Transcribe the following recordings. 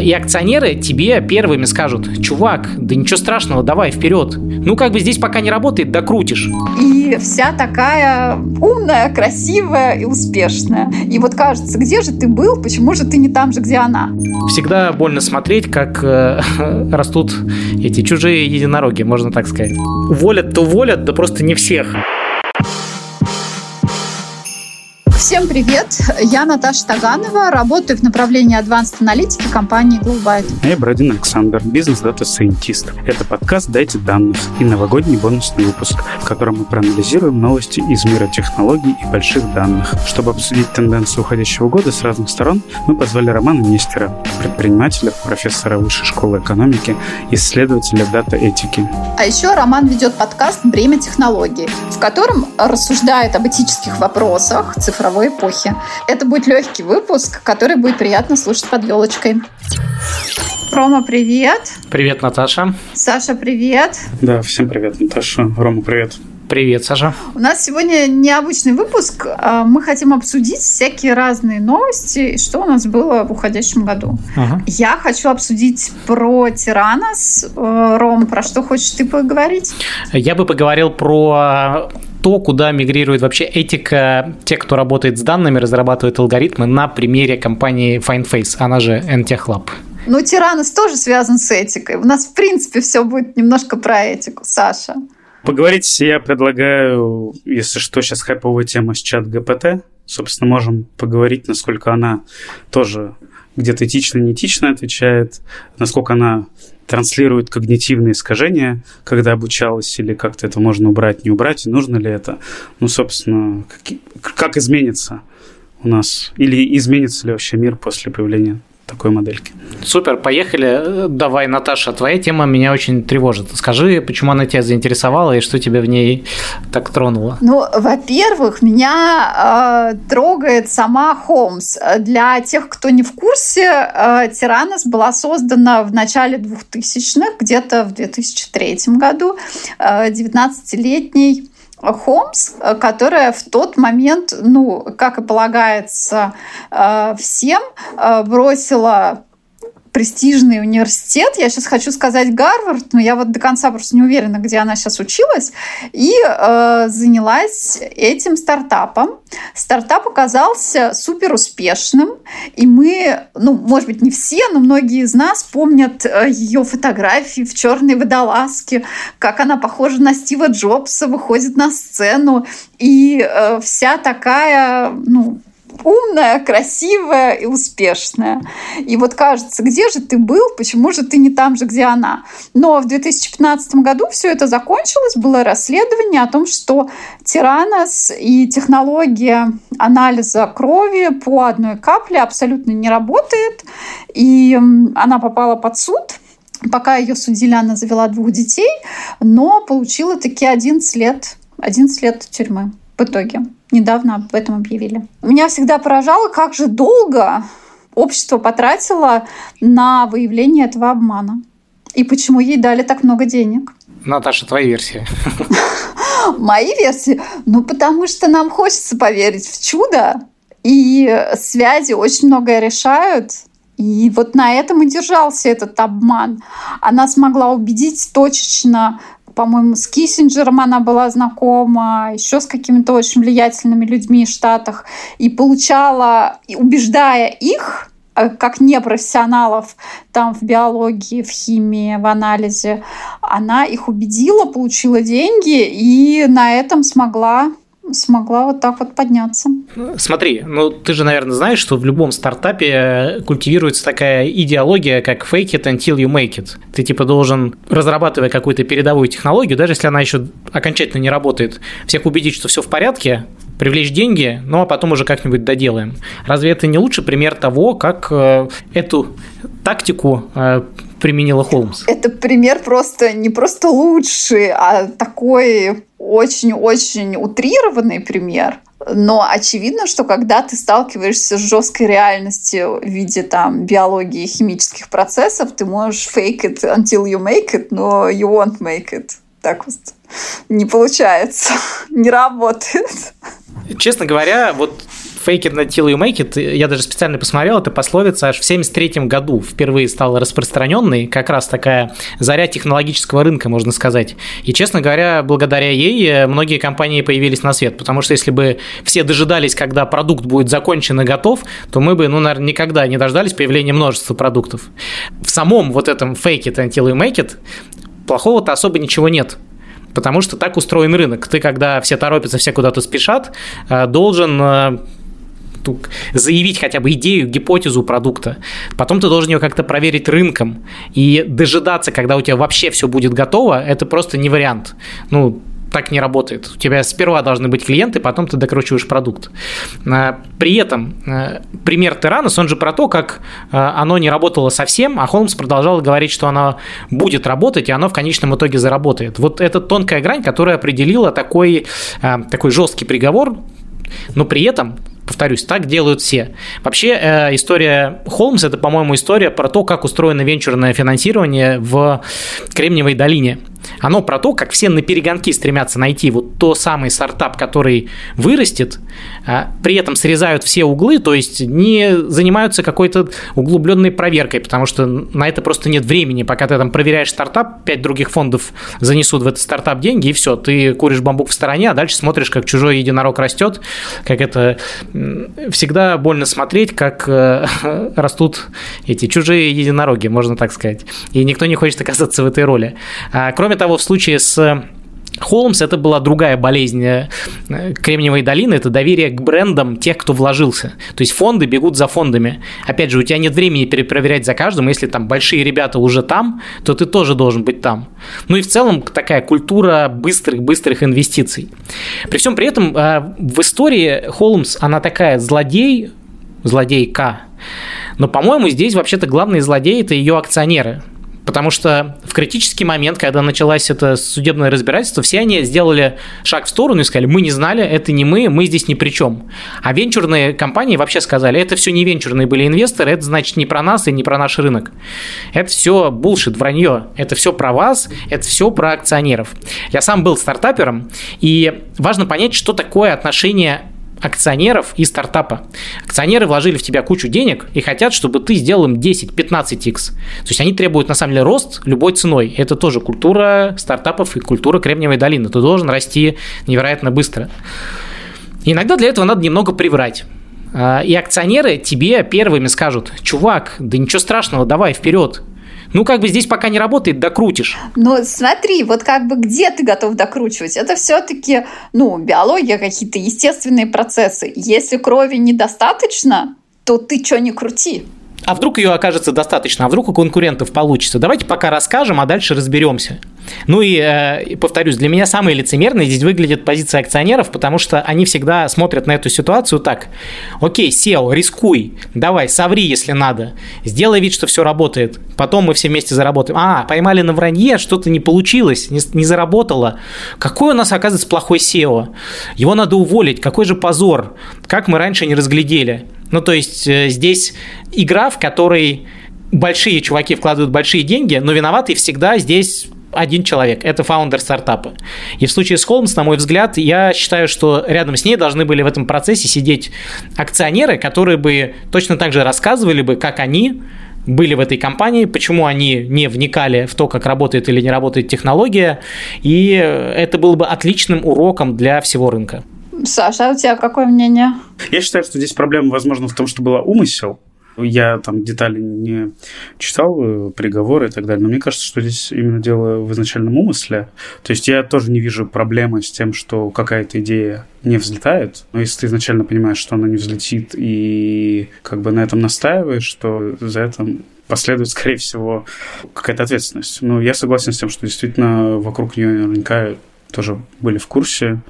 И акционеры тебе первыми скажут, чувак, да ничего страшного, давай вперед. Ну, как бы здесь пока не работает, докрутишь. И вся такая умная, красивая и успешная. И вот кажется, где же ты был, почему же ты не там же, где она? Всегда больно смотреть, как э, растут эти чужие единороги, можно так сказать. Уволят-то уволят, да просто не всех. Всем привет! Я Наташа Таганова, работаю в направлении Advanced аналитики компании GlowByte. Я Бродин Александр, бизнес-data scientist. Это подкаст «Дайте данных» и новогодний бонусный выпуск, в котором мы проанализируем новости из мира технологий и больших данных. Чтобы обсудить тенденции уходящего года с разных сторон, мы позвали Романа Нестера, предпринимателя, профессора Высшей школы экономики, исследователя data-этики. А еще Роман ведет подкаст «Бремя технологий», в котором рассуждает об этических вопросах цифровой эпохи. Это будет легкий выпуск, который будет приятно слушать под елочкой. Рома, привет. Привет, Наташа. Саша, привет. Да, всем привет, Наташа. Рома, привет. Привет, Саша. У нас сегодня необычный выпуск. А, мы хотим обсудить всякие разные новости, что у нас было в уходящем году. Ага. Я хочу обсудить про Тиранос. Э, Ром, про что хочешь ты поговорить? Я бы поговорил про то, куда мигрирует вообще этика тех, кто работает с данными, разрабатывает алгоритмы на примере компании FindFace, она же NTech Lab. Ну, Тиранос тоже связан с этикой. У нас, в принципе, все будет немножко про этику. Саша. Поговорить я предлагаю, если что, сейчас хайповая тема с чат ГПТ. Собственно, можем поговорить, насколько она тоже где-то этично, неэтично отвечает, насколько она транслирует когнитивные искажения, когда обучалась, или как-то это можно убрать, не убрать, и нужно ли это. Ну, собственно, как, как изменится у нас, или изменится ли вообще мир после появления такой модельки. Супер, поехали. Давай, Наташа, твоя тема меня очень тревожит. Скажи, почему она тебя заинтересовала и что тебя в ней так тронуло? Ну, во-первых, меня э, трогает сама Холмс. Для тех, кто не в курсе, э, Тиранос была создана в начале 2000-х, где-то в 2003 году, э, 19-летний Холмс, которая в тот момент, ну, как и полагается э, всем, э, бросила престижный университет. Я сейчас хочу сказать Гарвард, но я вот до конца просто не уверена, где она сейчас училась. И э, занялась этим стартапом. Стартап оказался супер успешным. И мы, ну, может быть, не все, но многие из нас помнят э, ее фотографии в черной водолазке, как она похожа на Стива Джобса, выходит на сцену. И э, вся такая, ну, умная, красивая и успешная. И вот кажется, где же ты был, почему же ты не там же, где она? Но в 2015 году все это закончилось, было расследование о том, что Тиранос и технология анализа крови по одной капле абсолютно не работает, и она попала под суд. Пока ее судили, она завела двух детей, но получила таки 11 лет, 11 лет тюрьмы в итоге. Недавно об этом объявили. Меня всегда поражало, как же долго общество потратило на выявление этого обмана. И почему ей дали так много денег. Наташа, твои версии. Мои версии? Ну, потому что нам хочется поверить в чудо. И связи очень многое решают. И вот на этом и держался этот обман. Она смогла убедить точечно по-моему, с Киссинджером она была знакома, еще с какими-то очень влиятельными людьми в Штатах, и получала, убеждая их, э, как непрофессионалов там в биологии, в химии, в анализе, она их убедила, получила деньги и на этом смогла смогла вот так вот подняться. Смотри, ну ты же, наверное, знаешь, что в любом стартапе культивируется такая идеология, как fake it until you make it. Ты типа должен, разрабатывая какую-то передовую технологию, даже если она еще окончательно не работает, всех убедить, что все в порядке, привлечь деньги, ну а потом уже как-нибудь доделаем. Разве это не лучший пример того, как э, эту тактику э, применила Холмс? Это пример просто не просто лучший, а такой очень-очень утрированный пример. Но очевидно, что когда ты сталкиваешься с жесткой реальностью в виде там биологии и химических процессов, ты можешь fake it until you make it, но you won't make it. Так вот не получается, не работает. Честно говоря, вот fake it until you make it, я даже специально посмотрел, это пословица аж в 73 году впервые стала распространенной, как раз такая заря технологического рынка, можно сказать. И, честно говоря, благодаря ей э, многие компании появились на свет, потому что если бы все дожидались, когда продукт будет закончен и готов, то мы бы, ну, наверное, никогда не дождались появления множества продуктов. В самом вот этом fake it until you make it плохого-то особо ничего нет. Потому что так устроен рынок. Ты, когда все торопятся, все куда-то спешат, э, должен э, заявить хотя бы идею, гипотезу продукта. Потом ты должен ее как-то проверить рынком. И дожидаться, когда у тебя вообще все будет готово, это просто не вариант. Ну, так не работает. У тебя сперва должны быть клиенты, потом ты докручиваешь продукт. А, при этом а, пример Теранос, он же про то, как а, оно не работало совсем, а Холмс продолжал говорить, что оно будет работать, и оно в конечном итоге заработает. Вот это тонкая грань, которая определила такой, такой жесткий приговор, но при этом повторюсь, так делают все. Вообще, э, история Холмс – это, по-моему, история про то, как устроено венчурное финансирование в Кремниевой долине. Оно про то, как все на перегонки стремятся найти вот то самый стартап, который вырастет, а при этом срезают все углы, то есть не занимаются какой-то углубленной проверкой, потому что на это просто нет времени. Пока ты там проверяешь стартап, пять других фондов занесут в этот стартап деньги, и все, ты куришь бамбук в стороне, а дальше смотришь, как чужой единорог растет, как это всегда больно смотреть, как э, растут эти чужие единороги, можно так сказать. И никто не хочет оказаться в этой роли. А, кроме того, в случае с Холмс это была другая болезнь э, Кремниевой долины, это доверие к брендам тех, кто вложился. То есть фонды бегут за фондами. Опять же, у тебя нет времени перепроверять за каждым, если там большие ребята уже там, то ты тоже должен быть там. Ну и в целом такая культура быстрых-быстрых инвестиций. При всем при этом э, в истории Холмс, она такая злодей, злодейка, но, по-моему, здесь вообще-то главные злодеи – это ее акционеры – Потому что в критический момент, когда началось это судебное разбирательство, все они сделали шаг в сторону и сказали, мы не знали, это не мы, мы здесь ни при чем. А венчурные компании вообще сказали, это все не венчурные были инвесторы, это значит не про нас и не про наш рынок. Это все булшит, вранье. Это все про вас, это все про акционеров. Я сам был стартапером, и важно понять, что такое отношение акционеров и стартапа. Акционеры вложили в тебя кучу денег и хотят, чтобы ты сделал им 10-15x. То есть они требуют, на самом деле, рост любой ценой. Это тоже культура стартапов и культура Кремниевой долины. Ты должен расти невероятно быстро. Иногда для этого надо немного приврать. А, и акционеры тебе первыми скажут, чувак, да ничего страшного, давай вперед, ну, как бы здесь пока не работает, докрутишь. Но смотри, вот как бы где ты готов докручивать? Это все-таки, ну, биология, какие-то естественные процессы. Если крови недостаточно, то ты что не крути. А вдруг ее окажется достаточно, а вдруг у конкурентов получится? Давайте пока расскажем, а дальше разберемся. Ну и, э, повторюсь, для меня самые лицемерные здесь выглядит позиция акционеров, потому что они всегда смотрят на эту ситуацию так. Окей, SEO, рискуй, давай, соври, если надо, сделай вид, что все работает, потом мы все вместе заработаем. А, поймали на вранье, что-то не получилось, не, не заработало. Какой у нас, оказывается, плохой SEO? Его надо уволить, какой же позор, как мы раньше не разглядели. Ну, то есть э, здесь игра, в которой большие чуваки вкладывают большие деньги, но виноватый всегда здесь один человек, это фаундер стартапа. И в случае с Холмс, на мой взгляд, я считаю, что рядом с ней должны были в этом процессе сидеть акционеры, которые бы точно так же рассказывали бы, как они были в этой компании, почему они не вникали в то, как работает или не работает технология, и это было бы отличным уроком для всего рынка. Саша, а у тебя какое мнение? Я считаю, что здесь проблема, возможно, в том, что была умысел. Я там детали не читал, э, приговоры и так далее, но мне кажется, что здесь именно дело в изначальном умысле. То есть я тоже не вижу проблемы с тем, что какая-то идея не взлетает, но если ты изначально понимаешь, что она не взлетит и как бы на этом настаиваешь, то за это последует, скорее всего, какая-то ответственность. Но я согласен с тем, что действительно вокруг нее наверняка тоже были в курсе,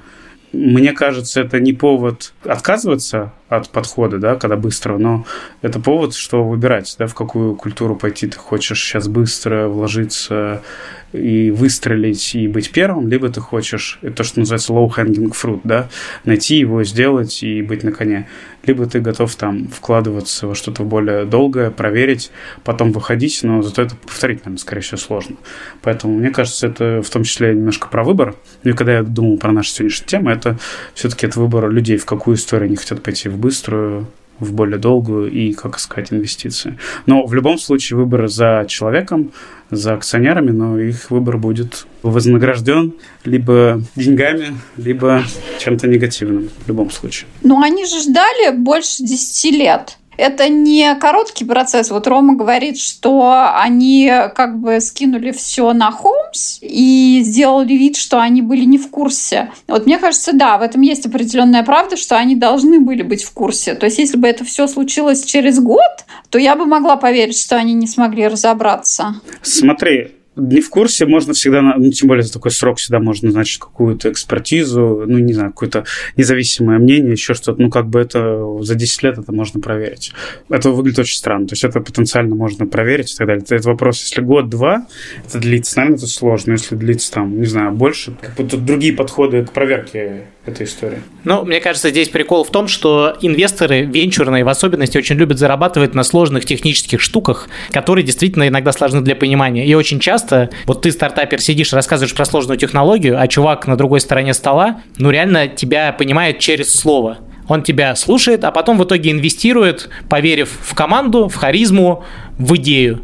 мне кажется, это не повод отказываться от подхода, да, когда быстрого, но это повод, что выбирать, да, в какую культуру пойти ты хочешь сейчас быстро вложиться и выстрелить и быть первым, либо ты хочешь то, что называется low-hanging fruit, да, найти его, сделать и быть на коне. Либо ты готов там вкладываться во что-то более долгое, проверить, потом выходить, но зато это повторить, наверное, скорее всего, сложно. Поэтому, мне кажется, это в том числе немножко про выбор. Ну и когда я думал про нашу сегодняшнюю тему, это все-таки это выбор людей, в какую историю они хотят пойти, в быструю, в более долгую и, как сказать, инвестиции. Но в любом случае выбор за человеком, за акционерами, но их выбор будет вознагражден либо деньгами, либо чем-то негативным в любом случае. Ну, они же ждали больше 10 лет это не короткий процесс. Вот Рома говорит, что они как бы скинули все на Холмс и сделали вид, что они были не в курсе. Вот мне кажется, да, в этом есть определенная правда, что они должны были быть в курсе. То есть, если бы это все случилось через год, то я бы могла поверить, что они не смогли разобраться. Смотри, не в курсе, можно всегда, ну, тем более за такой срок всегда можно назначить какую-то экспертизу, ну, не знаю, какое-то независимое мнение, еще что-то. Ну, как бы это за 10 лет это можно проверить. Это выглядит очень странно. То есть это потенциально можно проверить и так далее. Это вопрос, если год-два это длится, наверное, это сложно. Если длится там, не знаю, больше, как будто другие подходы к проверке этой истории. Ну, мне кажется, здесь прикол в том, что инвесторы венчурные в особенности очень любят зарабатывать на сложных технических штуках, которые действительно иногда сложны для понимания. И очень часто, вот ты, стартапер, сидишь, рассказываешь про сложную технологию, а чувак на другой стороне стола, ну, реально тебя понимает через слово. Он тебя слушает, а потом в итоге инвестирует, поверив в команду, в харизму, в идею.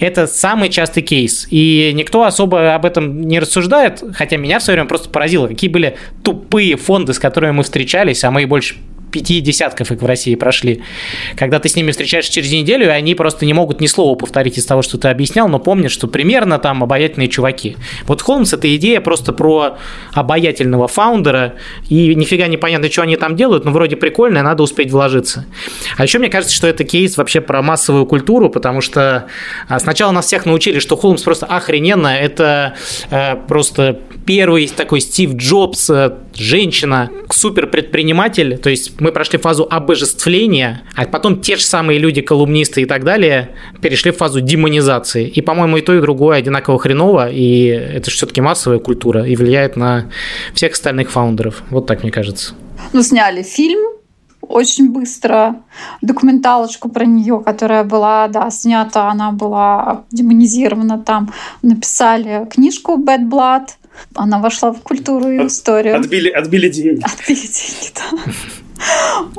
Это самый частый кейс. И никто особо об этом не рассуждает, хотя меня в свое время просто поразило, какие были тупые фонды, с которыми мы встречались, а мы больше пяти десятков их в России прошли. Когда ты с ними встречаешься через неделю, и они просто не могут ни слова повторить из того, что ты объяснял, но помнят, что примерно там обаятельные чуваки. Вот Холмс – это идея просто про обаятельного фаундера, и нифига не понятно, что они там делают, но вроде прикольно, надо успеть вложиться. А еще мне кажется, что это кейс вообще про массовую культуру, потому что а, сначала нас всех научили, что Холмс просто охрененно, это э, просто первый такой Стив Джобс, э, женщина, супер предприниматель, то есть мы прошли фазу обожествления, а потом те же самые люди, колумнисты и так далее, перешли в фазу демонизации. И, по-моему, и то, и другое одинаково хреново, и это же все-таки массовая культура и влияет на всех остальных фаундеров. Вот так мне кажется. Ну, сняли фильм очень быстро, документалочку про нее, которая была, да, снята, она была демонизирована там. Написали книжку Bad Blood, она вошла в культуру и историю. Отбили, отбили деньги. Отбили деньги, да.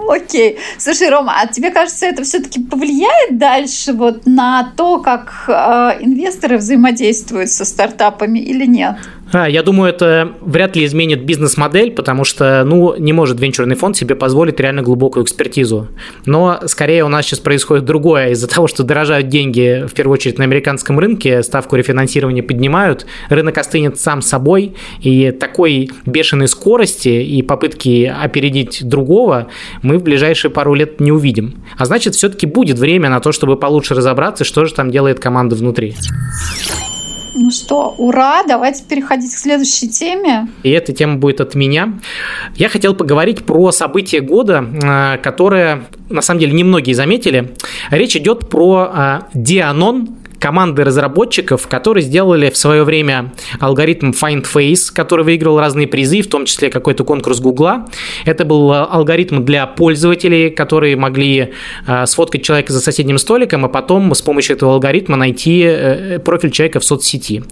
Окей. Слушай, Рома, а тебе кажется, это все-таки повлияет дальше вот на то, как э, инвесторы взаимодействуют со стартапами или нет? А, я думаю, это вряд ли изменит бизнес-модель, потому что, ну, не может венчурный фонд себе позволить реально глубокую экспертизу. Но скорее у нас сейчас происходит другое. Из-за того, что дорожают деньги, в первую очередь, на американском рынке, ставку рефинансирования поднимают, рынок остынет сам собой, и такой бешеной скорости и попытки опередить другого мы в ближайшие пару лет не увидим. А значит, все-таки будет время на то, чтобы получше разобраться, что же там делает команда внутри. Ну что, ура, давайте переходить к следующей теме. И эта тема будет от меня. Я хотел поговорить про события года, э, которое, на самом деле, немногие заметили. Речь идет про Дианон, э, команды разработчиков, которые сделали в свое время алгоритм Find Face, который выиграл разные призы, в том числе какой-то конкурс Гугла. Это был алгоритм для пользователей, которые могли э, сфоткать человека за соседним столиком, а потом с помощью этого алгоритма найти э, профиль человека в соцсети.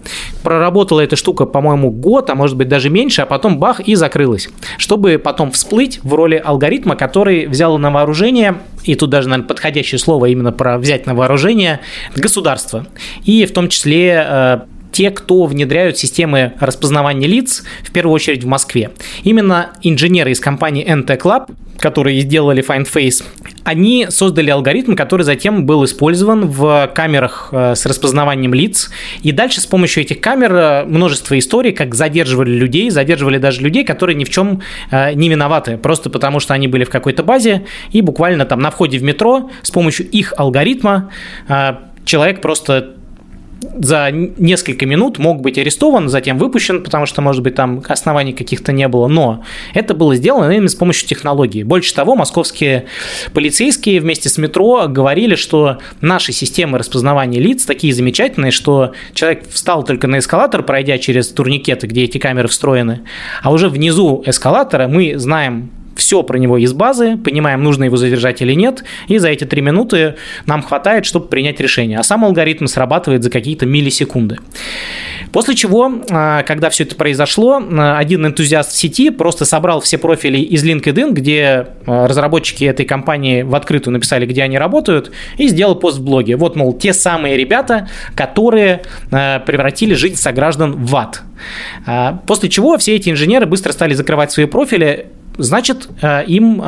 Проработала эта штука, по-моему, год, а может быть даже меньше, а потом бах и закрылась. Чтобы потом всплыть в роли алгоритма, который взял на вооружение, и тут даже, наверное, подходящее слово именно про взять на вооружение, государство. И в том числе э, те, кто внедряют системы распознавания лиц, в первую очередь в Москве. Именно инженеры из компании NT Club, которые сделали FindFace, они создали алгоритм, который затем был использован в камерах э, с распознаванием лиц. И дальше с помощью этих камер э, множество историй, как задерживали людей, задерживали даже людей, которые ни в чем не виноваты, просто потому что они были в какой-то базе, и буквально там на входе в метро с помощью их алгоритма человек просто за несколько минут мог быть арестован, затем выпущен, потому что, может быть, там оснований каких-то не было. Но это было сделано именно с помощью технологии. Больше того, московские полицейские вместе с метро говорили, что наши системы распознавания лиц такие замечательные, что человек встал только на эскалатор, пройдя через турникеты, где эти камеры встроены, а уже внизу эскалатора мы знаем все про него из базы, понимаем, нужно его задержать или нет, и за эти три минуты нам хватает, чтобы принять решение. А сам алгоритм срабатывает за какие-то миллисекунды. После чего, а, когда все это произошло, а, один энтузиаст в сети просто собрал все профили из LinkedIn, где а, разработчики этой компании в открытую написали, где они работают, и сделал пост в блоге. Вот, мол, те самые ребята, которые превратили жизнь сограждан в ад. После чего все эти инженеры быстро стали закрывать свои профили, значит, им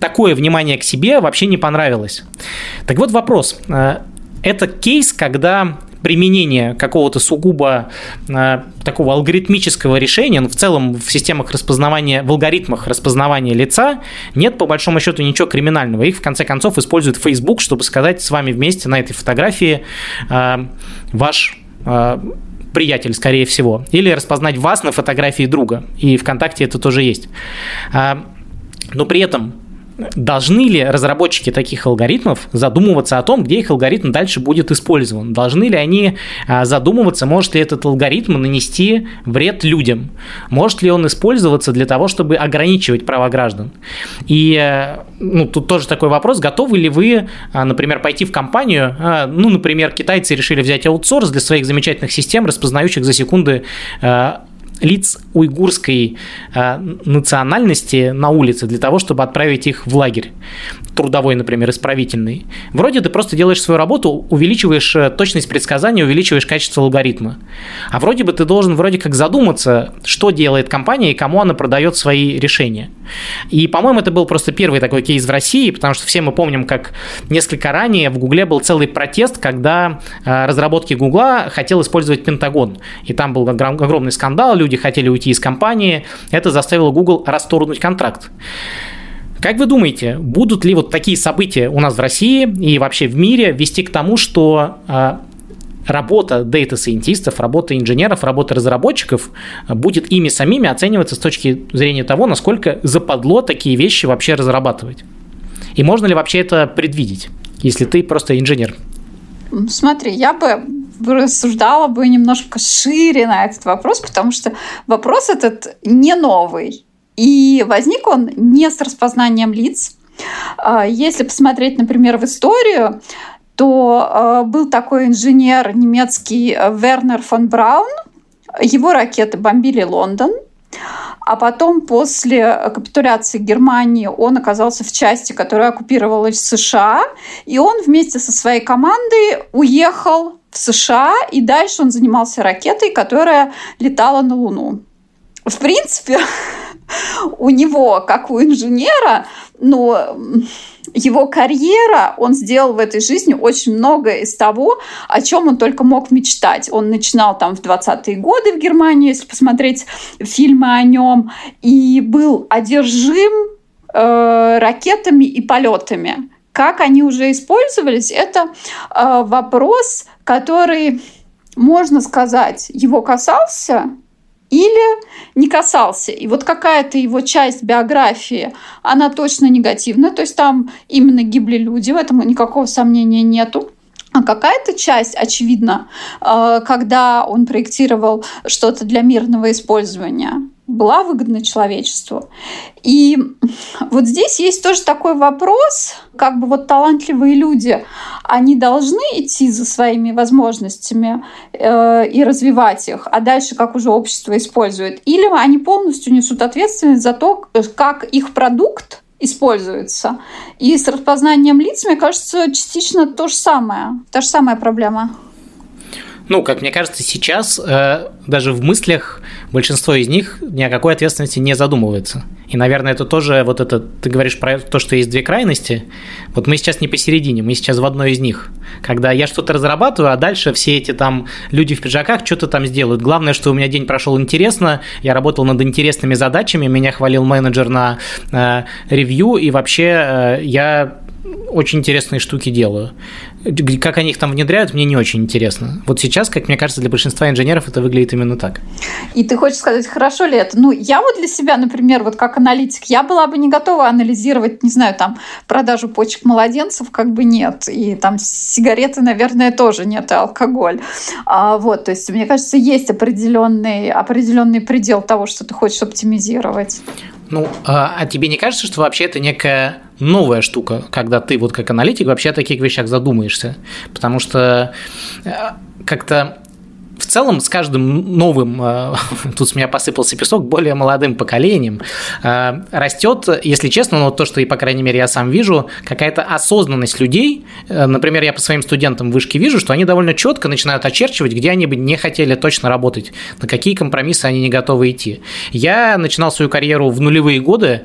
такое внимание к себе вообще не понравилось. Так вот вопрос. Это кейс, когда применение какого-то сугубо э, такого алгоритмического решения, ну, в целом в системах распознавания, в алгоритмах распознавания лица нет по большому счету ничего криминального. Их в конце концов использует Facebook, чтобы сказать с вами вместе на этой фотографии э, ваш э, приятель, скорее всего, или распознать вас на фотографии друга. И ВКонтакте это тоже есть. Э, но при этом Должны ли разработчики таких алгоритмов задумываться о том, где их алгоритм дальше будет использован? Должны ли они а, задумываться, может ли этот алгоритм нанести вред людям? Может ли он использоваться для того, чтобы ограничивать права граждан? И э, ну, тут тоже такой вопрос, готовы ли вы, а, например, пойти в компанию, а, ну, например, китайцы решили взять аутсорс для своих замечательных систем, распознающих за секунды лиц уйгурской э, национальности на улице для того, чтобы отправить их в лагерь трудовой, например, исправительный. Вроде ты просто делаешь свою работу, увеличиваешь э, точность предсказания, увеличиваешь качество алгоритма. А вроде бы ты должен вроде как задуматься, что делает компания и кому она продает свои решения. И, по-моему, это был просто первый такой кейс в России, потому что все мы помним, как несколько ранее в Гугле был целый протест, когда э, разработки Гугла хотел использовать Пентагон. И там был огромный скандал, люди хотели уйти из компании. Это заставило Google расторгнуть контракт. Как вы думаете, будут ли вот такие события у нас в России и вообще в мире вести к тому, что а, работа дейта-сайентистов, работа инженеров, работа разработчиков будет ими самими оцениваться с точки зрения того, насколько западло такие вещи вообще разрабатывать? И можно ли вообще это предвидеть, если ты просто инженер? Смотри, я бы рассуждала бы немножко шире на этот вопрос, потому что вопрос этот не новый. И возник он не с распознанием лиц. А, если посмотреть, например, в историю, то а, был такой инженер немецкий э, Вернер фон Браун. Его ракеты бомбили Лондон. А потом, после капитуляции Германии, он оказался в части, которая оккупировалась США, и он вместе со своей командой уехал в США, и дальше он занимался ракетой, которая летала на Луну. В принципе, у него, как у инженера, ну, его карьера, он сделал в этой жизни очень многое из того, о чем он только мог мечтать. Он начинал там в 20-е годы в Германии, если посмотреть фильмы о нем, и был одержим э, ракетами и полетами. Как они уже использовались, это э, вопрос, который, можно сказать, его касался, или не касался. И вот какая-то его часть биографии, она точно негативная, то есть там именно гибли люди, в этом никакого сомнения нету. А какая-то часть, очевидно, э, когда он проектировал что-то для мирного использования, была выгодна человечеству. И вот здесь есть тоже такой вопрос, как бы вот талантливые люди, они должны идти за своими возможностями э, и развивать их, а дальше как уже общество использует, или они полностью несут ответственность за то, как их продукт используется. И с распознанием лиц, мне кажется, частично то же самое, та же самая проблема. Ну, как мне кажется, сейчас э, даже в мыслях большинство из них ни о какой ответственности не задумывается. И, наверное, это тоже вот это, ты говоришь про то, что есть две крайности. Вот мы сейчас не посередине, мы сейчас в одной из них. Когда я что-то разрабатываю, а дальше все эти там люди в пиджаках что-то там сделают. Главное, что у меня день прошел интересно, я работал над интересными задачами, меня хвалил менеджер на э, ревью, и вообще э, я очень интересные штуки делаю. Как они их там внедряют, мне не очень интересно. Вот сейчас, как мне кажется, для большинства инженеров это выглядит именно так. И ты хочешь сказать, хорошо ли это? Ну, я вот для себя, например, вот как аналитик, я была бы не готова анализировать, не знаю, там, продажу почек младенцев, как бы нет. И там сигареты, наверное, тоже нет, и алкоголь. А, вот, то есть, мне кажется, есть определенный, определенный предел того, что ты хочешь оптимизировать. Ну, а, а тебе не кажется, что вообще это некая новая штука, когда ты вот как аналитик вообще о таких вещах задумаешься? Потому что э, как-то в целом с каждым новым, э, тут с меня посыпался песок, более молодым поколением э, растет, если честно, ну, то, что и, по крайней мере, я сам вижу, какая-то осознанность людей. Э, например, я по своим студентам в вышке вижу, что они довольно четко начинают очерчивать, где они бы не хотели точно работать, на какие компромиссы они не готовы идти. Я начинал свою карьеру в нулевые годы,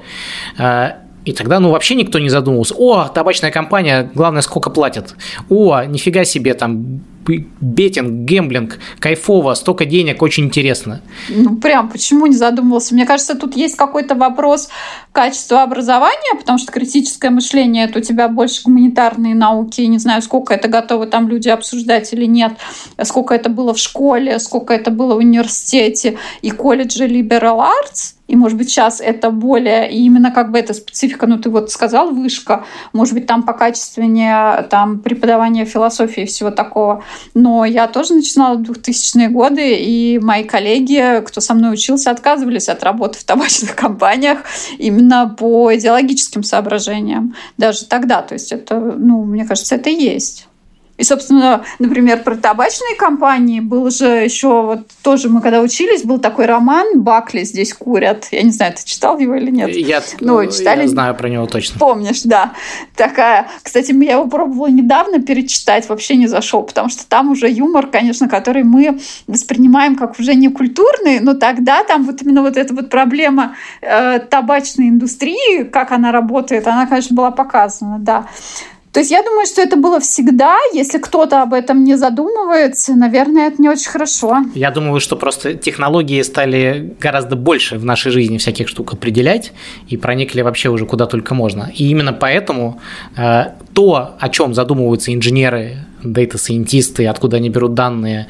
и тогда, ну, вообще никто не задумывался. О, табачная компания, главное, сколько платят. О, нифига себе, там, бетинг, гемблинг, кайфово, столько денег, очень интересно. Ну, прям, почему не задумывался? Мне кажется, тут есть какой-то вопрос качества образования, потому что критическое мышление – это у тебя больше гуманитарные науки, не знаю, сколько это готовы там люди обсуждать или нет, сколько это было в школе, сколько это было в университете и колледже liberal arts – и, может быть, сейчас это более, и именно как бы эта специфика, ну, ты вот сказал, вышка, может быть, там по качественнее там преподавание философии и всего такого. Но я тоже начинала в 2000-е годы, и мои коллеги, кто со мной учился, отказывались от работы в табачных компаниях именно по идеологическим соображениям. Даже тогда. То есть это, ну, мне кажется, это есть. И, собственно, например, про табачные компании был же еще вот тоже мы когда учились, был такой роман «Бакли здесь курят». Я не знаю, ты читал его или нет? Я, ну, читали? я знаю про него точно. Помнишь, да. Такая. Кстати, я его пробовала недавно перечитать, вообще не зашел, потому что там уже юмор, конечно, который мы воспринимаем как уже не культурный, но тогда там вот именно вот эта вот проблема э, табачной индустрии, как она работает, она, конечно, была показана, да. То есть я думаю, что это было всегда. Если кто-то об этом не задумывается, наверное, это не очень хорошо. Я думаю, что просто технологии стали гораздо больше в нашей жизни всяких штук определять и проникли вообще уже куда только можно. И именно поэтому э, то, о чем задумываются инженеры, дата-сайентисты, откуда они берут данные,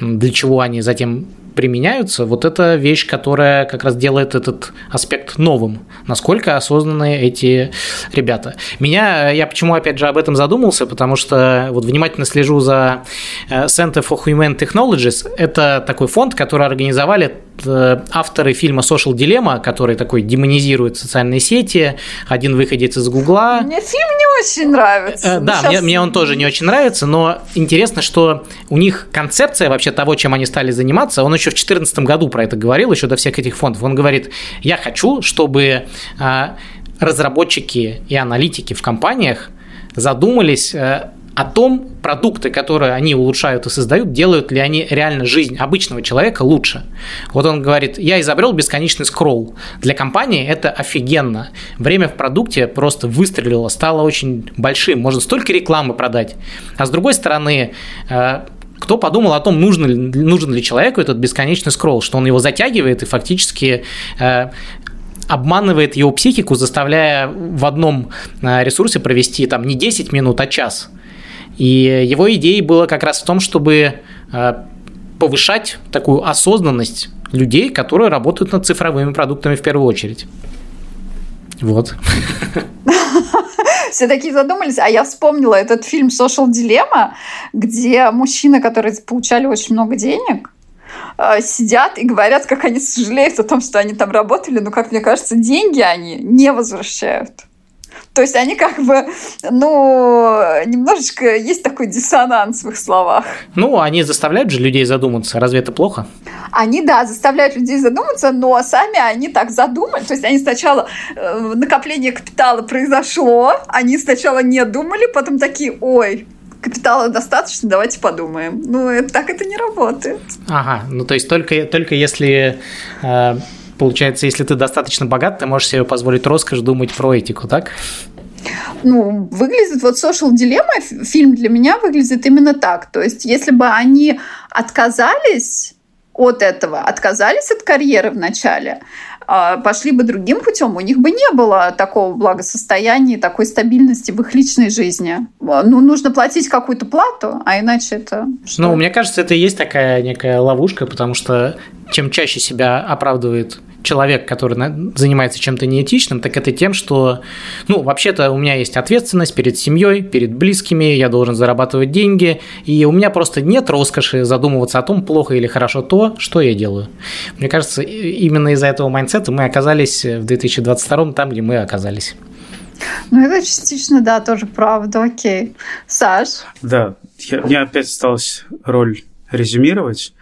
для чего они затем применяются, вот это вещь, которая как раз делает этот аспект новым. Насколько осознанные эти ребята. Меня, я почему опять же об этом задумался, потому что вот внимательно слежу за э, Center for Human Technologies. Это такой фонд, который организовали авторы фильма Social Dilemma, который такой демонизирует социальные сети, один выходец из Гугла. Мне фильм не очень нравится. Э, да, мне, мне он тоже не очень нравится, но интересно, что у них концепция вообще того, чем они стали заниматься, он еще в 2014 году про это говорил, еще до всех этих фондов. Он говорит, я хочу, чтобы а, разработчики и аналитики в компаниях задумались э, о том, продукты, которые они улучшают и создают, делают ли они реально жизнь обычного человека лучше. Вот он говорит, я изобрел бесконечный скролл. Для компании это офигенно. Время в продукте просто выстрелило, стало очень большим. Можно столько рекламы продать. А с другой стороны, э, кто подумал о том, нужен ли, нужен ли человеку этот бесконечный скролл, что он его затягивает и фактически э, обманывает его психику, заставляя в одном э, ресурсе провести там не 10 минут, а час. И его идеей было как раз в том, чтобы э, повышать такую осознанность людей, которые работают над цифровыми продуктами в первую очередь. Вот. Все такие задумались, а я вспомнила этот фильм «Social Dilemma», где мужчины, которые получали очень много денег, э, сидят и говорят, как они сожалеют о том, что они там работали, но, как мне кажется, деньги они не возвращают. То есть они как бы, ну, немножечко есть такой диссонанс в их словах. Ну, они заставляют же людей задуматься. Разве это плохо? Они, да, заставляют людей задуматься, но сами они так задумали. То есть они сначала э, накопление капитала произошло, они сначала не думали, потом такие, ой, капитала достаточно, давайте подумаем. Ну, это, так это не работает. Ага, ну то есть только, только если э, Получается, если ты достаточно богат, ты можешь себе позволить роскошь думать про этику, так? Ну, выглядит вот Social Dilemma, фильм для меня выглядит именно так. То есть, если бы они отказались от этого, отказались от карьеры в начале, а, пошли бы другим путем, у них бы не было такого благосостояния, такой стабильности в их личной жизни. Ну, нужно платить какую-то плату, а иначе это... Что? Ну, мне кажется, это и есть такая некая ловушка, потому что чем чаще себя оправдывает человек, который занимается чем-то неэтичным, так это тем, что, ну, вообще-то у меня есть ответственность перед семьей, перед близкими, я должен зарабатывать деньги, и у меня просто нет роскоши задумываться о том, плохо или хорошо то, что я делаю. Мне кажется, именно из-за этого майндсета мы оказались в 2022 там, где мы оказались. Ну, это частично, да, тоже правда, окей. Саш? Да, я, мне опять осталась роль резюмировать.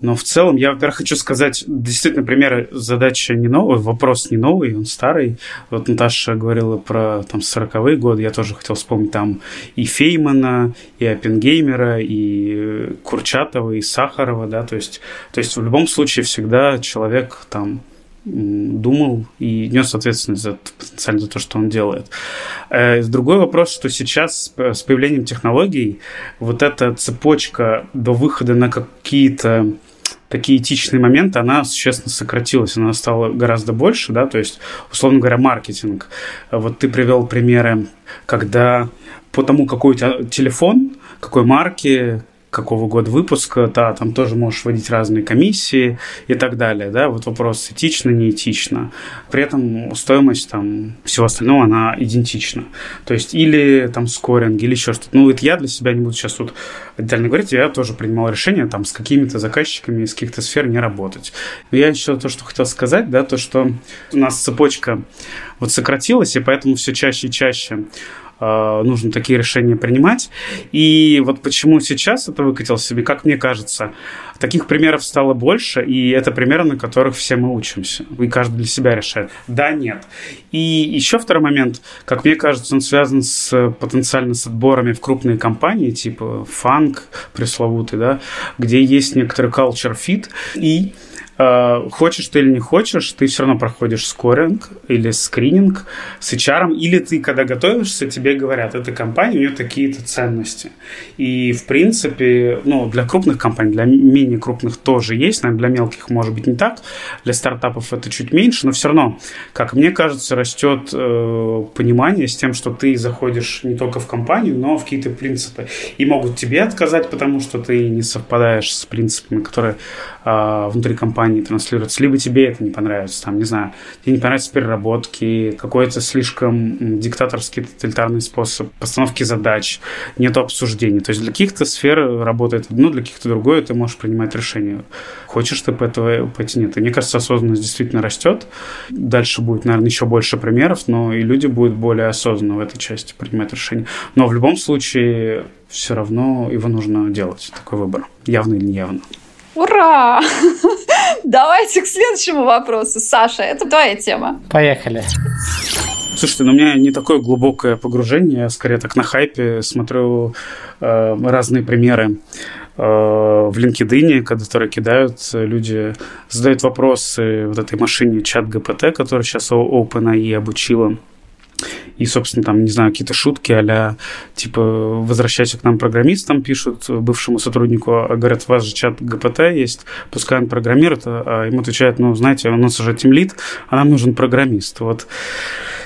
Но в целом я, во-первых, хочу сказать, действительно, примеры задачи не новый, вопрос не новый, он старый. Вот Наташа говорила про там 40-е годы, я тоже хотел вспомнить там и Феймана, и Оппенгеймера, и Курчатова, и Сахарова, да, то есть, то есть в любом случае всегда человек там думал и нес ответственность за, потенциально за то, что он делает. Э, другой вопрос, что сейчас с появлением технологий вот эта цепочка до выхода на какие-то такие этичные моменты, она существенно сократилась, она стала гораздо больше, да, то есть, условно говоря, маркетинг. Вот ты привел примеры, когда по тому, какой у тебя телефон, какой марки, какого года выпуска, да, там тоже можешь вводить разные комиссии и так далее, да, вот вопрос этично, неэтично. При этом стоимость там всего остального, она идентична. То есть или там скоринг, или еще что-то. Ну, это я для себя не буду сейчас тут отдельно говорить, я тоже принимал решение там с какими-то заказчиками из каких-то сфер не работать. Но я еще то, что хотел сказать, да, то, что у нас цепочка вот сократилась, и поэтому все чаще и чаще нужно такие решения принимать. И вот почему сейчас это выкатилось себе, как мне кажется, таких примеров стало больше, и это примеры, на которых все мы учимся. И каждый для себя решает. Да, нет. И еще второй момент, как мне кажется, он связан с потенциально с отборами в крупные компании, типа фанк пресловутый, да, где есть некоторый culture fit, и Э, хочешь ты или не хочешь, ты все равно проходишь скоринг или скрининг с HR, или ты, когда готовишься, тебе говорят, эта компания, у нее такие-то ценности. И, в принципе, ну, для крупных компаний, для менее крупных тоже есть, наверное, для мелких, может быть, не так, для стартапов это чуть меньше, но все равно, как мне кажется, растет э, понимание с тем, что ты заходишь не только в компанию, но в какие-то принципы. И могут тебе отказать, потому что ты не совпадаешь с принципами, которые э, внутри компании компании транслируется, либо тебе это не понравится, там, не знаю, тебе не понравятся переработки, какой-то слишком диктаторский тоталитарный способ постановки задач, нет обсуждений. То есть для каких-то сфер работает одно, для каких-то другое, ты можешь принимать решение. Хочешь ты по этого пойти, нет. И мне кажется, осознанность действительно растет. Дальше будет, наверное, еще больше примеров, но и люди будут более осознанно в этой части принимать решения. Но в любом случае все равно его нужно делать, такой выбор, явно или неявно. Ура! Давайте к следующему вопросу. Саша, это твоя тема. Поехали. Слушайте, ну у меня не такое глубокое погружение, я скорее так на хайпе смотрю э, разные примеры э, в LinkedIn, которые кидают, люди задают вопросы вот этой машине чат ГПТ, которая сейчас OpenAI обучила и, собственно, там, не знаю, какие-то шутки а типа, возвращайся к нам программистам, пишут бывшему сотруднику, а говорят, у вас же чат ГПТ есть, пускай он программирует, а ему отвечает, ну, знаете, у нас уже тимлит, а нам нужен программист. Вот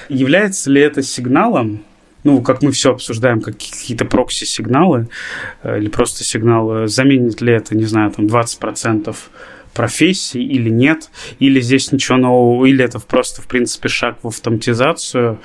является ли это сигналом, ну, как мы все обсуждаем, как какие-то прокси-сигналы э, или просто сигналы, заменит ли это, не знаю, там 20% профессий или нет, или здесь ничего нового, или это просто, в принципе, шаг в автоматизацию.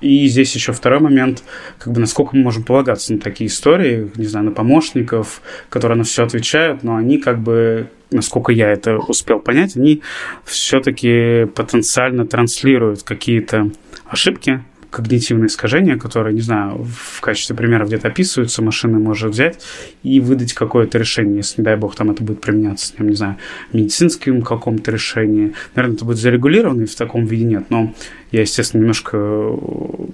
И здесь еще второй момент, как бы насколько мы можем полагаться на такие истории, не знаю, на помощников, которые на все отвечают, но они как бы насколько я это успел понять, они все-таки потенциально транслируют какие-то ошибки, когнитивные искажения, которые, не знаю, в качестве примера где-то описываются, машина может взять и выдать какое-то решение, если, не дай бог, там это будет применяться, я не знаю, медицинским каком-то решении. Наверное, это будет зарегулировано, и в таком виде нет, но я, естественно, немножко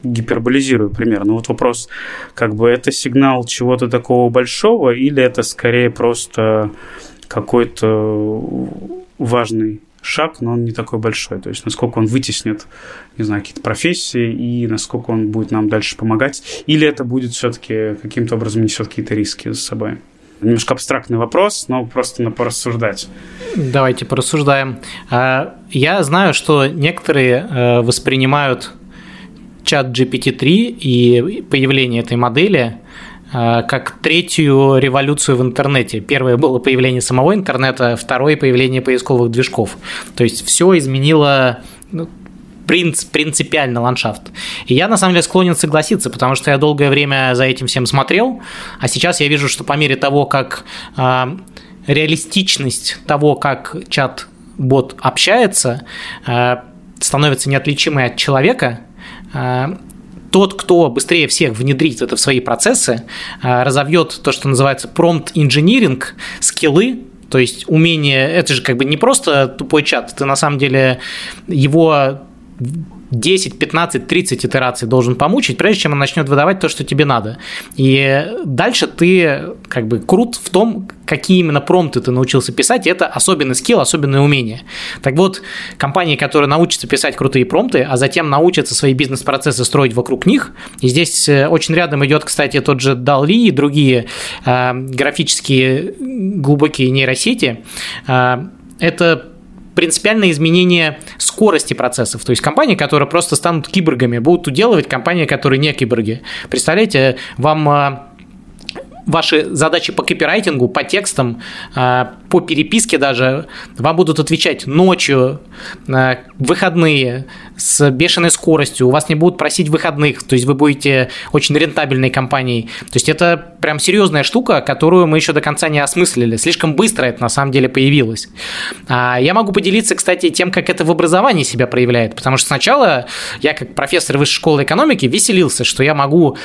гиперболизирую пример. Но вот вопрос, как бы это сигнал чего-то такого большого или это скорее просто какой-то важный шаг, но он не такой большой. То есть, насколько он вытеснит, не знаю, какие-то профессии и насколько он будет нам дальше помогать. Или это будет все-таки каким-то образом несет какие-то риски за собой. Немножко абстрактный вопрос, но просто на порассуждать. Давайте порассуждаем. А, я знаю, что некоторые э, воспринимают чат GPT-3 и появление этой модели как третью революцию в интернете. Первое было появление самого интернета, второе появление поисковых движков. То есть все изменило ну, принц, принципиально ландшафт. И я, на самом деле, склонен согласиться, потому что я долгое время за этим всем смотрел, а сейчас я вижу, что по мере того, как э, реалистичность того, как чат-бот общается, э, становится неотличимой от человека, тот, кто быстрее всех внедрит это в свои процессы, э, разовьет то, что называется engineering, скиллы, то есть умение, это же как бы не просто тупой чат, ты на самом деле его 10, 15, 30 итераций должен помучить, прежде чем он начнет выдавать то, что тебе надо. И дальше ты как бы крут в том, какие именно промпты ты научился писать, и это особенный скилл, особенное умение. Так вот, компании, которые научатся писать крутые промпты, а затем научатся свои бизнес-процессы строить вокруг них, и здесь э, очень рядом идет, кстати, тот же DALL-E и другие э, графические глубокие нейросети, э, это принципиальное изменение скорости процессов. То есть компании, которые просто станут киборгами, будут уделывать компании, которые не киборги. Представляете, вам а, ваши задачи по копирайтингу, по текстам, а, по переписке даже, вам будут отвечать ночью, а, выходные, с бешеной скоростью, у вас не будут просить выходных, то есть вы будете очень рентабельной компанией. То есть это прям серьезная штука, которую мы еще до конца не осмыслили. Слишком быстро это на самом деле появилось. Я могу поделиться, кстати, тем, как это в образовании себя проявляет, потому что сначала я как профессор высшей школы экономики веселился, что я могу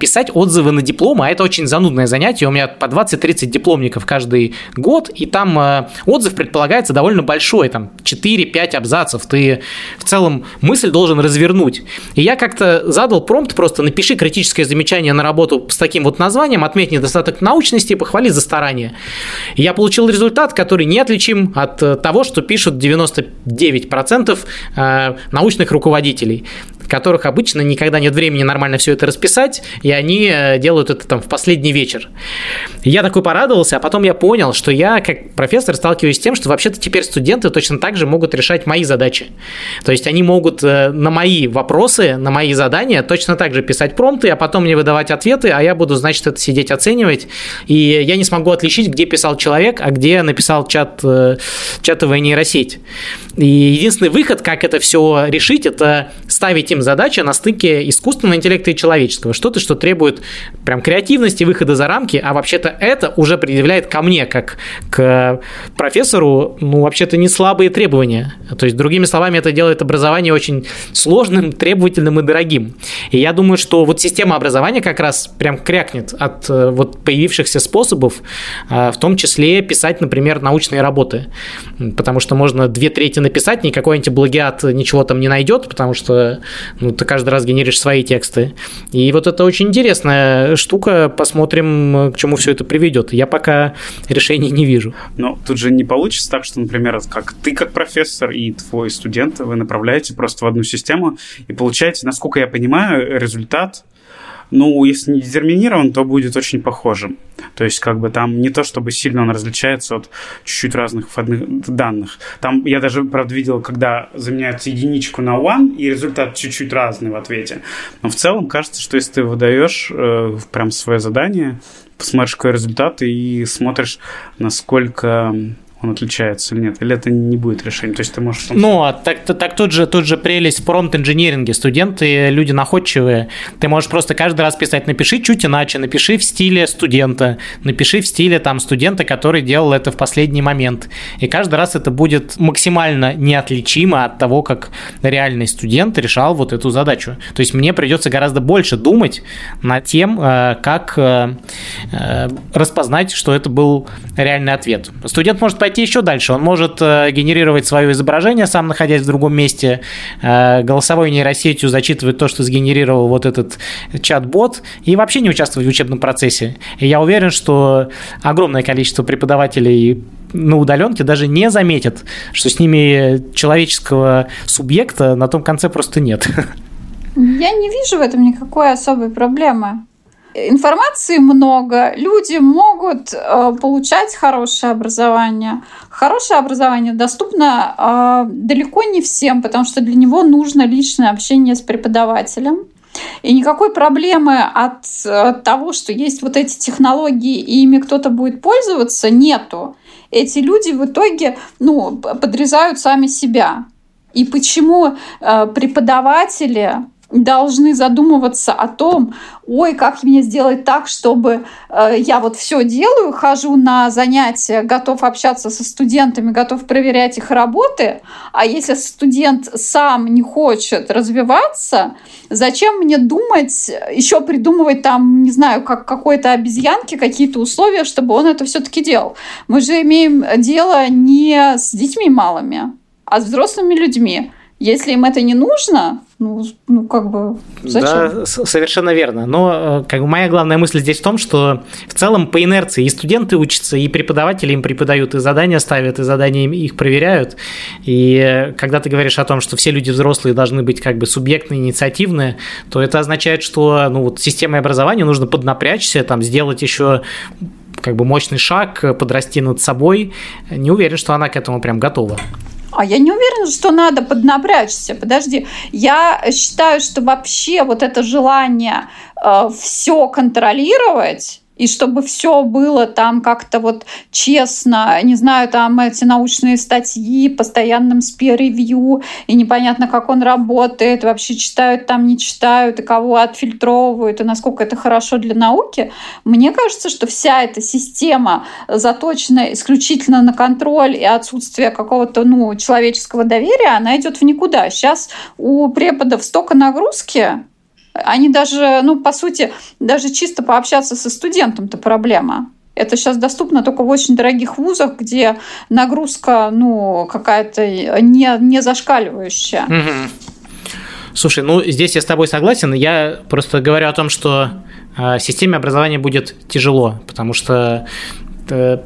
писать отзывы на дипломы, а это очень занудное занятие, у меня по 20-30 дипломников каждый год, и там э, отзыв предполагается довольно большой, там 4-5 абзацев, ты в целом мысль должен развернуть. И я как-то задал промпт, просто напиши критическое замечание на работу с таким вот названием, отметь недостаток научности и похвали за старание. И я получил результат, который неотличим от э, того, что пишут 99% э, научных руководителей которых обычно никогда нет времени нормально все это расписать, и они э, делают это там в последний вечер. Я такой порадовался, а потом я понял, что я как профессор сталкиваюсь с тем, что вообще-то теперь студенты точно так же могут решать мои задачи. То есть они могут э, на мои вопросы, на мои задания точно так же писать промпты, а потом мне выдавать ответы, а я буду, значит, это сидеть оценивать, и я не смогу отличить, где писал человек, а где написал чат, э, чатовая нейросеть. И единственный выход, как это все решить, это ставить им задача на стыке искусственного интеллекта и человеческого. Что-то, что требует прям креативности, выхода за рамки, а вообще-то это уже предъявляет ко мне, как к профессору, ну, вообще-то не слабые требования. То есть, другими словами, это делает образование очень сложным, требовательным и дорогим. И я думаю, что вот система образования как раз прям крякнет от э, вот появившихся способов, э, в том числе писать, например, научные работы. Потому что можно две трети написать, никакой антиплагиат ничего там не найдет, потому что ну, ты каждый раз генеришь свои тексты. И вот это очень интересная штука, посмотрим, к чему все это приведет. Я пока решений не вижу. Но тут же не получится так, что, например, как ты как профессор и твой студент, вы направляете просто в одну систему и получаете, насколько я понимаю, результат ну, если не детерминирован, то будет очень похожим. То есть, как бы там не то, чтобы сильно он различается от чуть-чуть разных входных данных. Там я даже, правда, видел, когда заменяют единичку на one, и результат чуть-чуть разный в ответе. Но в целом кажется, что если ты выдаешь э, прям свое задание, посмотришь какой результат и смотришь, насколько он отличается или нет? Или это не будет решением? То есть ты можешь... Ну, а так, так тут, же, тут же прелесть в промпт-инжиниринге. Студенты, люди находчивые. Ты можешь просто каждый раз писать, напиши чуть иначе, напиши в стиле студента, напиши в стиле там студента, который делал это в последний момент. И каждый раз это будет максимально неотличимо от того, как реальный студент решал вот эту задачу. То есть мне придется гораздо больше думать над тем, э, как э, э, распознать, что это был реальный ответ. Студент может пойти пойти еще дальше. Он может э, генерировать свое изображение, сам находясь в другом месте, э, голосовой нейросетью зачитывать то, что сгенерировал вот этот чат-бот, и вообще не участвовать в учебном процессе. И я уверен, что огромное количество преподавателей на удаленке даже не заметят, что с ними человеческого субъекта на том конце просто нет. Я не вижу в этом никакой особой проблемы информации много, люди могут э, получать хорошее образование. Хорошее образование доступно э, далеко не всем, потому что для него нужно личное общение с преподавателем. И никакой проблемы от, от того, что есть вот эти технологии, и ими кто-то будет пользоваться, нету. Эти люди в итоге ну, подрезают сами себя. И почему э, преподаватели должны задумываться о том, ой, как мне сделать так, чтобы э, я вот все делаю, хожу на занятия, готов общаться со студентами, готов проверять их работы, а если студент сам не хочет развиваться, зачем мне думать, еще придумывать там, не знаю, как какой-то обезьянки какие-то условия, чтобы он это все-таки делал? Мы же имеем дело не с детьми малыми, а с взрослыми людьми. Если им это не нужно, ну, ну как бы зачем? Да, совершенно верно. Но э, как бы моя главная мысль здесь в том, что в целом по инерции и студенты учатся, и преподаватели им преподают, и задания ставят, и задания их проверяют. И э, когда ты говоришь о том, что все люди взрослые должны быть как бы субъектные, инициативные, то это означает, что ну, вот системой образования нужно поднапрячься, там, сделать еще как бы мощный шаг, подрасти над собой. Не уверен, что она к этому прям готова. А я не уверена, что надо поднапрячься. Подожди, я считаю, что вообще вот это желание э, все контролировать и чтобы все было там как-то вот честно, не знаю, там эти научные статьи, постоянным спир-ревью, и непонятно, как он работает, вообще читают там, не читают, и кого отфильтровывают, и насколько это хорошо для науки. Мне кажется, что вся эта система заточена исключительно на контроль и отсутствие какого-то ну, человеческого доверия, она идет в никуда. Сейчас у преподов столько нагрузки, они даже, ну, по сути, даже чисто пообщаться со студентом-то проблема. Это сейчас доступно только в очень дорогих вузах, где нагрузка, ну, какая-то не, не зашкаливающая. Слушай, ну здесь я с тобой согласен. Я просто говорю о том, что э, системе образования будет тяжело, потому что э,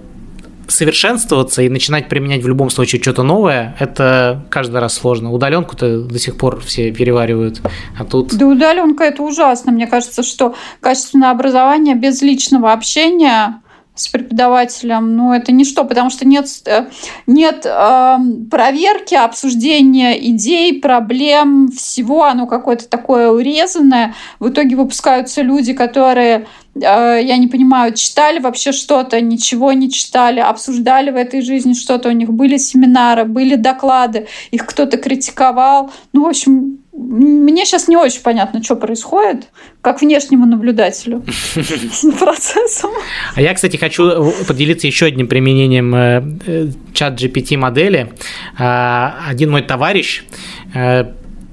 совершенствоваться и начинать применять в любом случае что-то новое, это каждый раз сложно. Удаленку-то до сих пор все переваривают, а тут... Да удаленка это ужасно. Мне кажется, что качественное образование без личного общения с преподавателем, ну, это ничто, потому что нет, э, нет э, проверки, обсуждения идей, проблем, всего, оно какое-то такое урезанное. В итоге выпускаются люди, которые я не понимаю, читали вообще что-то, ничего не читали, обсуждали в этой жизни что-то, у них были семинары, были доклады, их кто-то критиковал. Ну, в общем, мне сейчас не очень понятно, что происходит, как внешнему наблюдателю процессом. А я, кстати, хочу поделиться еще одним применением э, э, чат GPT модели. Один мой товарищ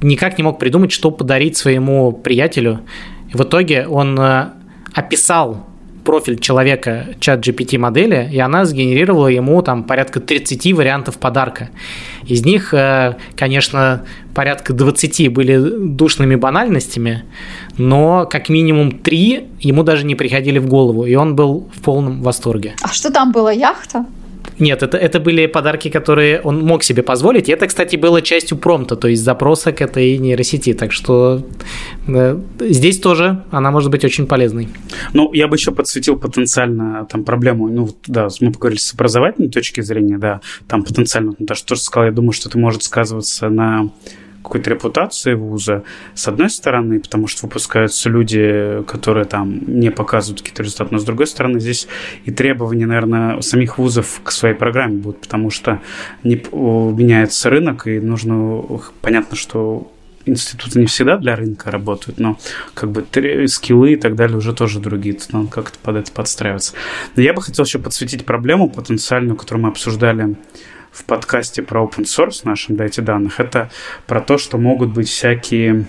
никак не мог придумать, что подарить своему приятелю. в итоге он описал профиль человека чат GPT модели, и она сгенерировала ему там порядка 30 вариантов подарка. Из них, э, конечно, порядка 20 были душными банальностями, но как минимум 3 ему даже не приходили в голову, и он был в полном восторге. А что там было, яхта? Нет, это, это были подарки, которые он мог себе позволить. И это, кстати, было частью промпта, то есть запроса к этой нейросети. Так что да, здесь тоже она может быть очень полезной. Ну, я бы еще подсветил потенциально там проблему. Ну, да, мы поговорили с образовательной точки зрения, да, там потенциально, даже тоже сказал, я думаю, что это может сказываться на какой-то репутации вуза, с одной стороны, потому что выпускаются люди, которые там не показывают какие-то результаты, но с другой стороны, здесь и требования, наверное, самих вузов к своей программе будут, потому что не меняется рынок, и нужно, понятно, что институты не всегда для рынка работают, но как бы скиллы и так далее уже тоже другие. Тут надо как-то под это подстраиваться. Но я бы хотел еще подсветить проблему потенциальную, которую мы обсуждали в подкасте про open source нашем дайте данных, это про то, что могут быть всякие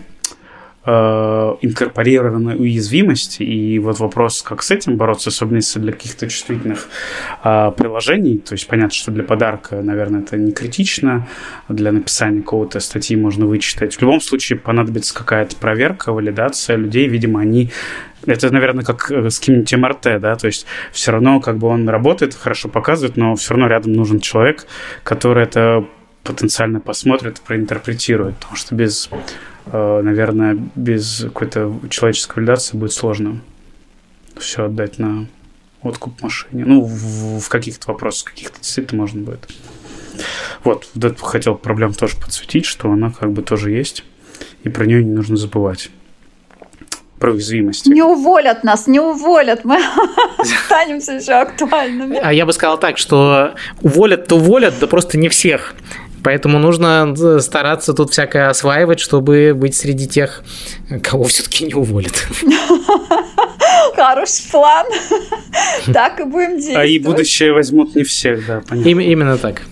э, инкорпорированные уязвимости. И вот вопрос, как с этим бороться, особенно если для каких-то чувствительных э, приложений. То есть понятно, что для подарка, наверное, это не критично. Для написания какого-то статьи можно вычитать. В любом случае понадобится какая-то проверка, валидация людей. Видимо, они это, наверное, как э, с каким-нибудь МРТ, да, то есть все равно как бы он работает, хорошо показывает, но все равно рядом нужен человек, который это потенциально посмотрит, проинтерпретирует, потому что без, наверное, без какой-то человеческой валидации будет сложно все отдать на откуп машине. Ну, в, в каких-то вопросах, каких-то действительно можно будет. Вот, вот это хотел проблем тоже подсветить, что она как бы тоже есть, и про нее не нужно забывать. про уязвимости. Не уволят нас, не уволят, мы останемся еще актуальными. А я бы сказал так, что уволят-то уволят, да просто не всех. Поэтому нужно стараться тут всякое осваивать, чтобы быть среди тех, кого все-таки не уволят. Хороший план. Так и будем действовать. А и будущее возьмут не всех, да, понятно. Именно так.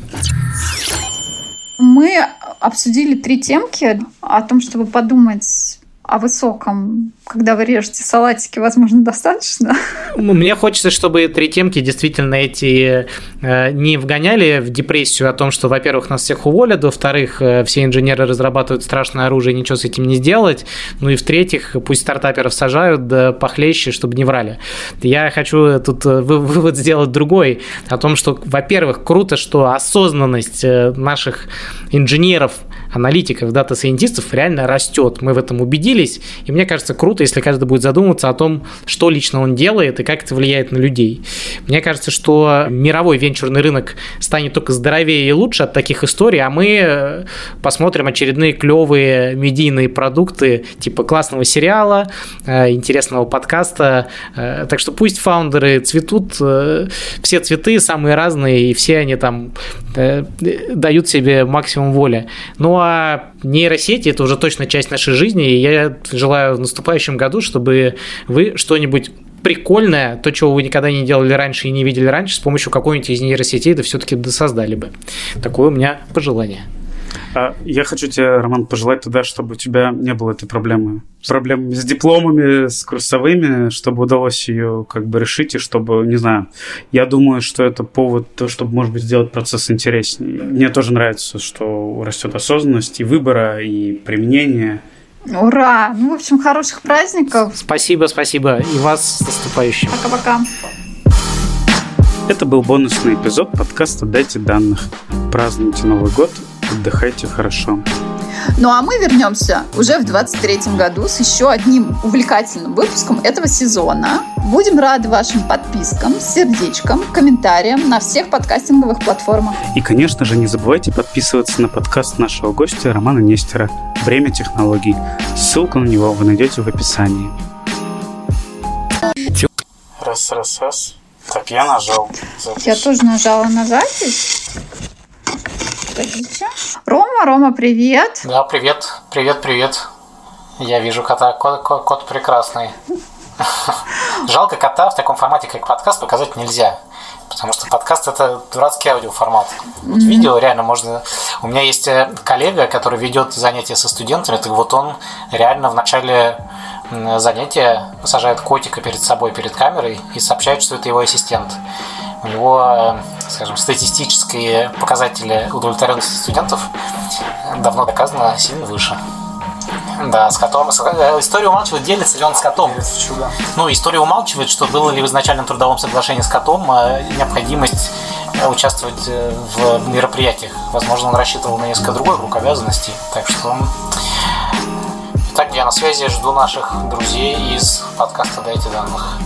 Мы обсудили три темки о том, чтобы подумать о высоком, когда вы режете салатики, возможно, достаточно? Мне хочется, чтобы три темки действительно эти э, не вгоняли в депрессию о том, что, во-первых, нас всех уволят, во-вторых, э, все инженеры разрабатывают страшное оружие, ничего с этим не сделать, ну и в-третьих, пусть стартаперов сажают, да похлеще, чтобы не врали. Я хочу тут э, вывод сделать другой, о том, что, во-первых, круто, что осознанность наших инженеров, аналитиков, дата-сайентистов реально растет. Мы в этом убедились, и мне кажется, круто, если каждый будет задумываться о том, что лично он делает и как это влияет на людей. Мне кажется, что мировой венчурный рынок станет только здоровее и лучше от таких историй, а мы э, посмотрим очередные клевые медийные продукты типа классного сериала, э, интересного подкаста. Э, так что пусть фаундеры цветут, все цветы самые разные, и все они там дают себе максимум воли. Ну а нейросети это уже точно часть нашей жизни, и я желаю в наступающем году, чтобы вы что-нибудь прикольное, то, чего вы никогда не делали раньше и не видели раньше, с помощью какой-нибудь из нейросетей, да все-таки досоздали бы. Такое у меня пожелание. А я хочу тебе, Роман, пожелать туда, чтобы у тебя не было этой проблемы. Проблем с дипломами, с курсовыми, чтобы удалось ее как бы решить, и чтобы, не знаю, я думаю, что это повод, чтобы, может быть, сделать процесс интереснее. Мне тоже нравится, что растет осознанность и выбора, и применения. Ура! Ну, в общем, хороших праздников. Спасибо, спасибо. И вас с наступающим. Пока-пока. Это был бонусный эпизод подкаста «Дайте данных». Празднуйте Новый год отдыхайте хорошо. Ну а мы вернемся уже в 23 году с еще одним увлекательным выпуском этого сезона. Будем рады вашим подпискам, сердечкам, комментариям на всех подкастинговых платформах. И, конечно же, не забывайте подписываться на подкаст нашего гостя Романа Нестера «Время технологий». Ссылку на него вы найдете в описании. Раз, раз, раз. Так, я нажал. Запись. Я тоже нажала на запись. Подождите. Рома, Рома, привет. Да, привет, привет, привет. Я вижу кота, кот, кот, кот прекрасный. Жалко кота в таком формате, как подкаст, показать нельзя. Потому что подкаст это дурацкий аудиоформат. Вот mm-hmm. видео реально можно. У меня есть э, коллега, который ведет занятия со студентами. Так вот он реально в начале занятия сажает котика перед собой, перед камерой и сообщает, что это его ассистент у него, скажем, статистические показатели удовлетворенности студентов давно доказано сильно выше. Да, с котом. Э, история умалчивает, делится ли он с котом. Ну, история умалчивает, что было ли в изначальном трудовом соглашении с котом э, необходимость э, участвовать в мероприятиях. Возможно, он рассчитывал на несколько другой круг обязанностей. Так что... Так, я на связи жду наших друзей из подкаста «Дайте данных».